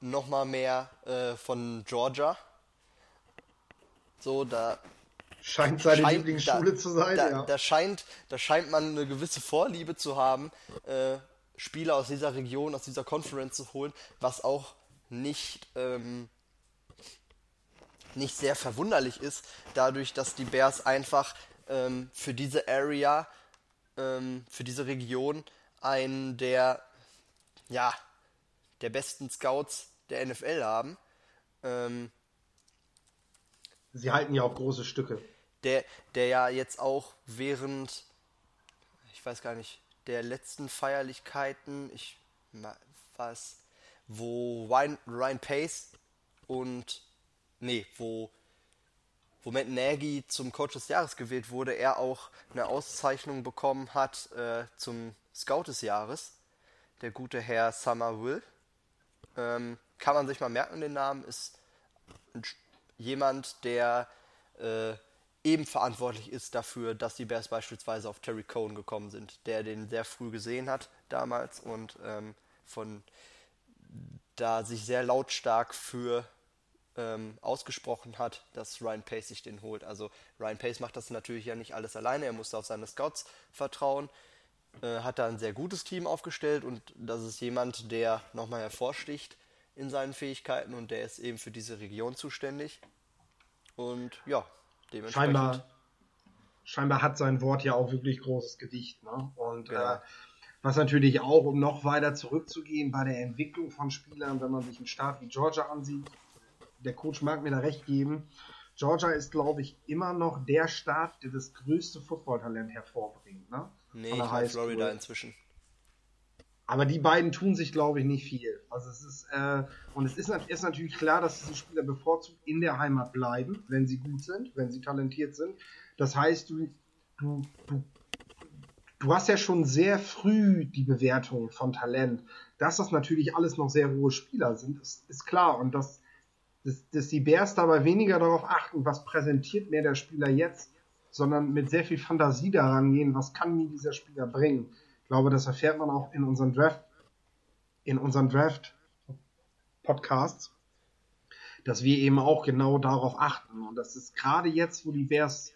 noch mal mehr äh, von Georgia. So, da scheint seine scheint, Lieblingsschule da, zu sein. Da, ja. da, scheint, da scheint man eine gewisse Vorliebe zu haben, äh, Spieler aus dieser Region, aus dieser Conference zu holen, was auch nicht ähm, nicht sehr verwunderlich ist, dadurch, dass die Bears einfach ähm, für diese Area, ähm, für diese Region einen der, ja, der besten Scouts der NFL haben. Ähm, Sie halten ja auch große Stücke. Der, der ja jetzt auch während, ich weiß gar nicht, der letzten Feierlichkeiten, ich was, wo Ryan, Ryan Pace und nee, wo, wo Matt Nagy zum Coach des Jahres gewählt wurde, er auch eine Auszeichnung bekommen hat äh, zum Scout des Jahres. Der gute Herr Summer Will. Ähm, kann man sich mal merken, den Namen, ist jemand, der äh, eben verantwortlich ist dafür, dass die Bears beispielsweise auf Terry Cohn gekommen sind, der den sehr früh gesehen hat damals und ähm, von da sich sehr lautstark für ähm, ausgesprochen hat, dass Ryan Pace sich den holt. Also Ryan Pace macht das natürlich ja nicht alles alleine, er musste auf seine Scouts vertrauen, äh, hat da ein sehr gutes Team aufgestellt und das ist jemand, der nochmal hervorsticht in seinen Fähigkeiten und der ist eben für diese Region zuständig. Und ja. Scheinbar, scheinbar hat sein Wort ja auch wirklich großes Gewicht. Ne? Und genau. äh, was natürlich auch, um noch weiter zurückzugehen, bei der Entwicklung von Spielern, wenn man sich einen Staat wie Georgia ansieht, der Coach mag mir da recht geben. Georgia ist, glaube ich, immer noch der Staat, der das größte Footballtalent hervorbringt. Ne? Nee, ich Florida inzwischen. Aber die beiden tun sich, glaube ich, nicht viel. Also es ist, äh, und es ist, ist, natürlich klar, dass diese Spieler bevorzugt in der Heimat bleiben, wenn sie gut sind, wenn sie talentiert sind. Das heißt, du, du, du, du hast ja schon sehr früh die Bewertung von Talent. Dass das natürlich alles noch sehr hohe Spieler sind, ist, ist klar. Und das dass, dass die Bears dabei weniger darauf achten, was präsentiert mir der Spieler jetzt, sondern mit sehr viel Fantasie daran gehen, was kann mir dieser Spieler bringen. Ich glaube, das erfährt man auch in unseren Draft, in unseren Draft Podcasts, dass wir eben auch genau darauf achten. Und das ist gerade jetzt, wo die Bears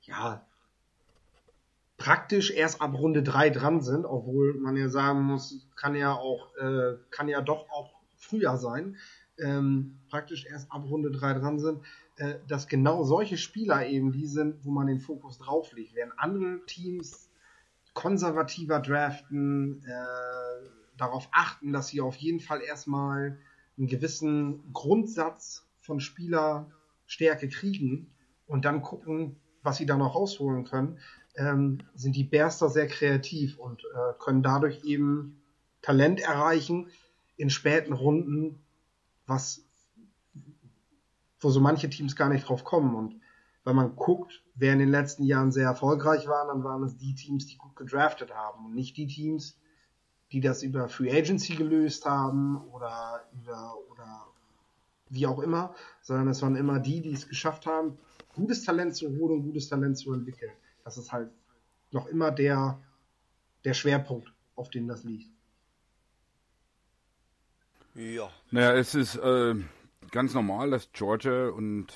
ja praktisch erst ab Runde 3 dran sind, obwohl man ja sagen muss, kann ja auch, äh, kann ja doch auch früher sein ähm, praktisch erst ab Runde 3 dran sind, äh, dass genau solche Spieler eben die sind, wo man den Fokus drauf legt. Während andere Teams konservativer draften, äh, darauf achten, dass sie auf jeden Fall erstmal einen gewissen Grundsatz von Spielerstärke kriegen und dann gucken, was sie da noch rausholen können, ähm, sind die da sehr kreativ und äh, können dadurch eben Talent erreichen in späten Runden, was, wo so manche Teams gar nicht drauf kommen. Und wenn man guckt, wer in den letzten Jahren sehr erfolgreich waren, dann waren es die Teams, die gut gedraftet haben und nicht die Teams, die das über Free Agency gelöst haben oder über oder wie auch immer, sondern es waren immer die, die es geschafft haben, gutes Talent zu holen und gutes Talent zu entwickeln. Das ist halt noch immer der, der Schwerpunkt, auf dem das liegt. Ja. Naja, es ist äh, ganz normal, dass Georgia und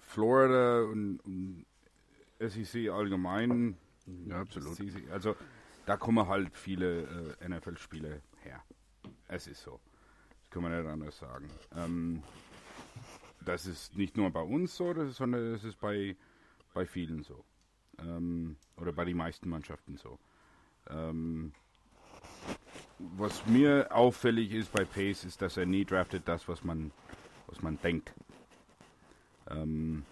Florida und, und SEC allgemein, ja, absolut. SEC, also da kommen halt viele äh, NFL-Spiele her. Es ist so. Das kann man nicht anders sagen. Ähm, das ist nicht nur bei uns so, das ist, sondern das ist bei, bei vielen so. Ähm, oder bei den meisten Mannschaften so. Ähm, was mir auffällig ist bei Pace, ist, dass er nie draftet das, was man, was man denkt. Ähm,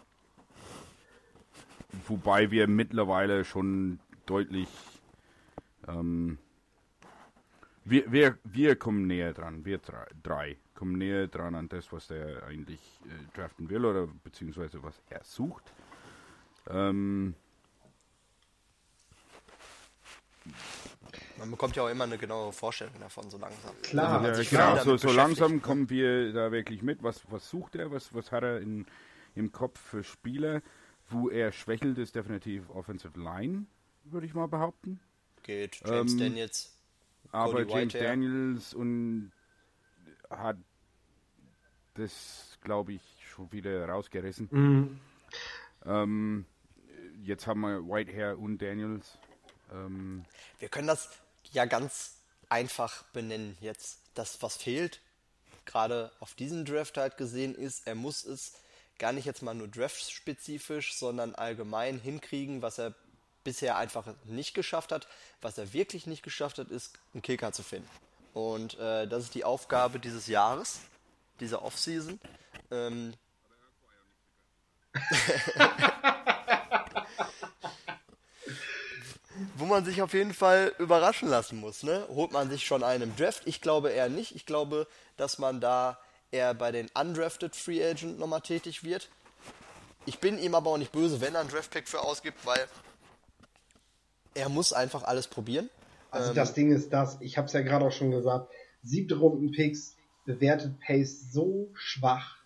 wobei wir mittlerweile schon deutlich ähm, wir, wir, wir kommen näher dran, wir drei, drei kommen näher dran an das, was der eigentlich äh, draften will oder beziehungsweise was er sucht. Ähm, Man bekommt ja auch immer eine genaue Vorstellung davon, so langsam. Klar, ja, sich genau, so, so langsam kommen wir da wirklich mit, was, was sucht er, was, was hat er in, im Kopf für Spieler. Wo er schwächelt, ist definitiv Offensive Line, würde ich mal behaupten. Geht James Ähm, Daniels. Aber James Whitehair. Daniels und hat das, glaube ich, schon wieder rausgerissen. Mhm. Ähm, jetzt haben wir Whitehair und Daniels. Ähm, Wir können das ja ganz einfach benennen jetzt. Das, was fehlt, gerade auf diesen Draft halt gesehen ist, er muss es gar nicht jetzt mal nur draftspezifisch, sondern allgemein hinkriegen, was er bisher einfach nicht geschafft hat. Was er wirklich nicht geschafft hat, ist einen Kicker zu finden. Und äh, das ist die Aufgabe dieses Jahres, dieser Offseason. Ähm, <laughs> wo man sich auf jeden Fall überraschen lassen muss. Ne? Holt man sich schon einen im Draft? Ich glaube eher nicht. Ich glaube, dass man da eher bei den undrafted Free Agent nochmal tätig wird. Ich bin ihm aber auch nicht böse, wenn er einen Draft-Pick für ausgibt, weil er muss einfach alles probieren. Also Ähm, das Ding ist das, ich habe es ja gerade auch schon gesagt, siebte Runden-Picks bewertet Pace so schwach,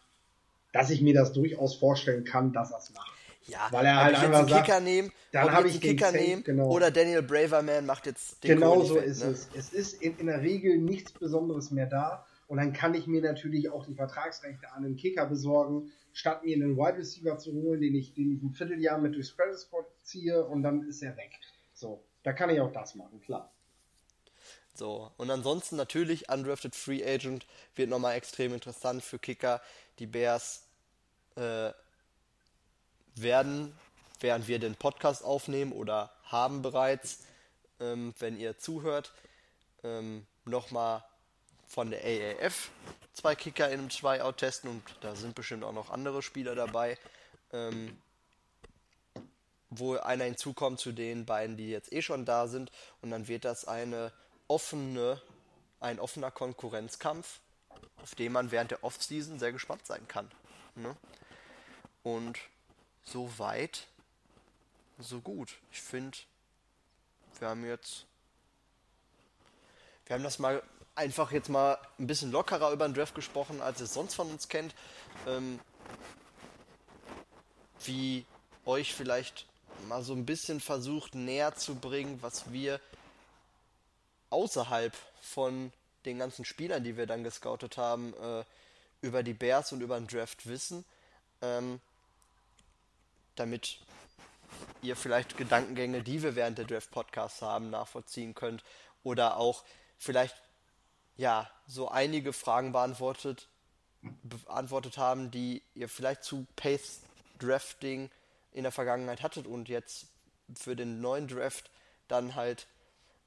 dass ich mir das durchaus vorstellen kann, dass er es macht. Ja, Weil er halt einfach einen sagt, Kicker nehme, dann ob hab jetzt ich Kicker safe, nehmen genau. oder Daniel Braverman macht jetzt den Genau so weg, ist ne? es. Es ist in, in der Regel nichts Besonderes mehr da. Und dann kann ich mir natürlich auch die Vertragsrechte an einen Kicker besorgen, statt mir einen Wide Receiver zu holen, den ich, den ich ein Vierteljahr mit durchs Practice Squad ziehe und dann ist er weg. So, da kann ich auch das machen, klar. So, und ansonsten natürlich Undrafted Free Agent wird nochmal extrem interessant für Kicker. Die Bears äh, werden, während wir den Podcast aufnehmen oder haben bereits, ähm, wenn ihr zuhört, ähm, nochmal von der AAF zwei Kicker in einem Tryout testen und da sind bestimmt auch noch andere Spieler dabei. Ähm, wo einer hinzukommt zu den beiden, die jetzt eh schon da sind. Und dann wird das eine offene, ein offener Konkurrenzkampf, auf den man während der Offseason sehr gespannt sein kann. Ne? Und so weit, so gut. Ich finde, wir haben jetzt, wir haben das mal einfach jetzt mal ein bisschen lockerer über den Draft gesprochen, als ihr es sonst von uns kennt. Ähm, wie euch vielleicht mal so ein bisschen versucht näher zu bringen, was wir außerhalb von den ganzen Spielern, die wir dann gescoutet haben, äh, über die Bears und über den Draft wissen, ähm, damit ihr vielleicht Gedankengänge, die wir während der Draft-Podcasts haben, nachvollziehen könnt oder auch vielleicht ja so einige Fragen beantwortet beantwortet haben, die ihr vielleicht zu Pace Drafting in der Vergangenheit hattet und jetzt für den neuen Draft dann halt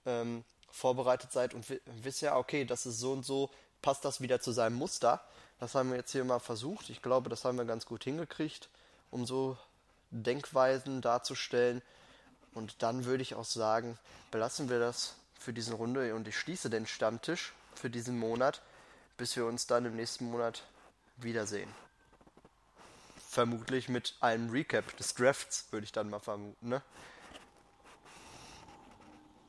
ähm, vorbereitet seid und wi- wisst ja, okay, das ist so und so, passt das wieder zu seinem Muster. Das haben wir jetzt hier mal versucht. Ich glaube, das haben wir ganz gut hingekriegt, um so Denkweisen darzustellen. Und dann würde ich auch sagen, belassen wir das für diesen Runde und ich schließe den Stammtisch für diesen Monat, bis wir uns dann im nächsten Monat wiedersehen. Vermutlich mit einem Recap des Drafts, würde ich dann mal vermuten, ne?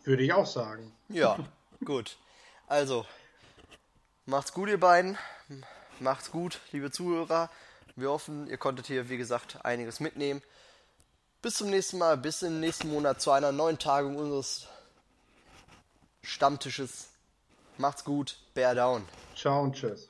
Würde ich auch sagen. Ja, <laughs> gut. Also, macht's gut, ihr beiden. Macht's gut, liebe Zuhörer. Wir hoffen, ihr konntet hier, wie gesagt, einiges mitnehmen. Bis zum nächsten Mal, bis im nächsten Monat zu einer neuen Tagung unseres Stammtisches. Macht's gut, Bear down. Ciao und tschüss.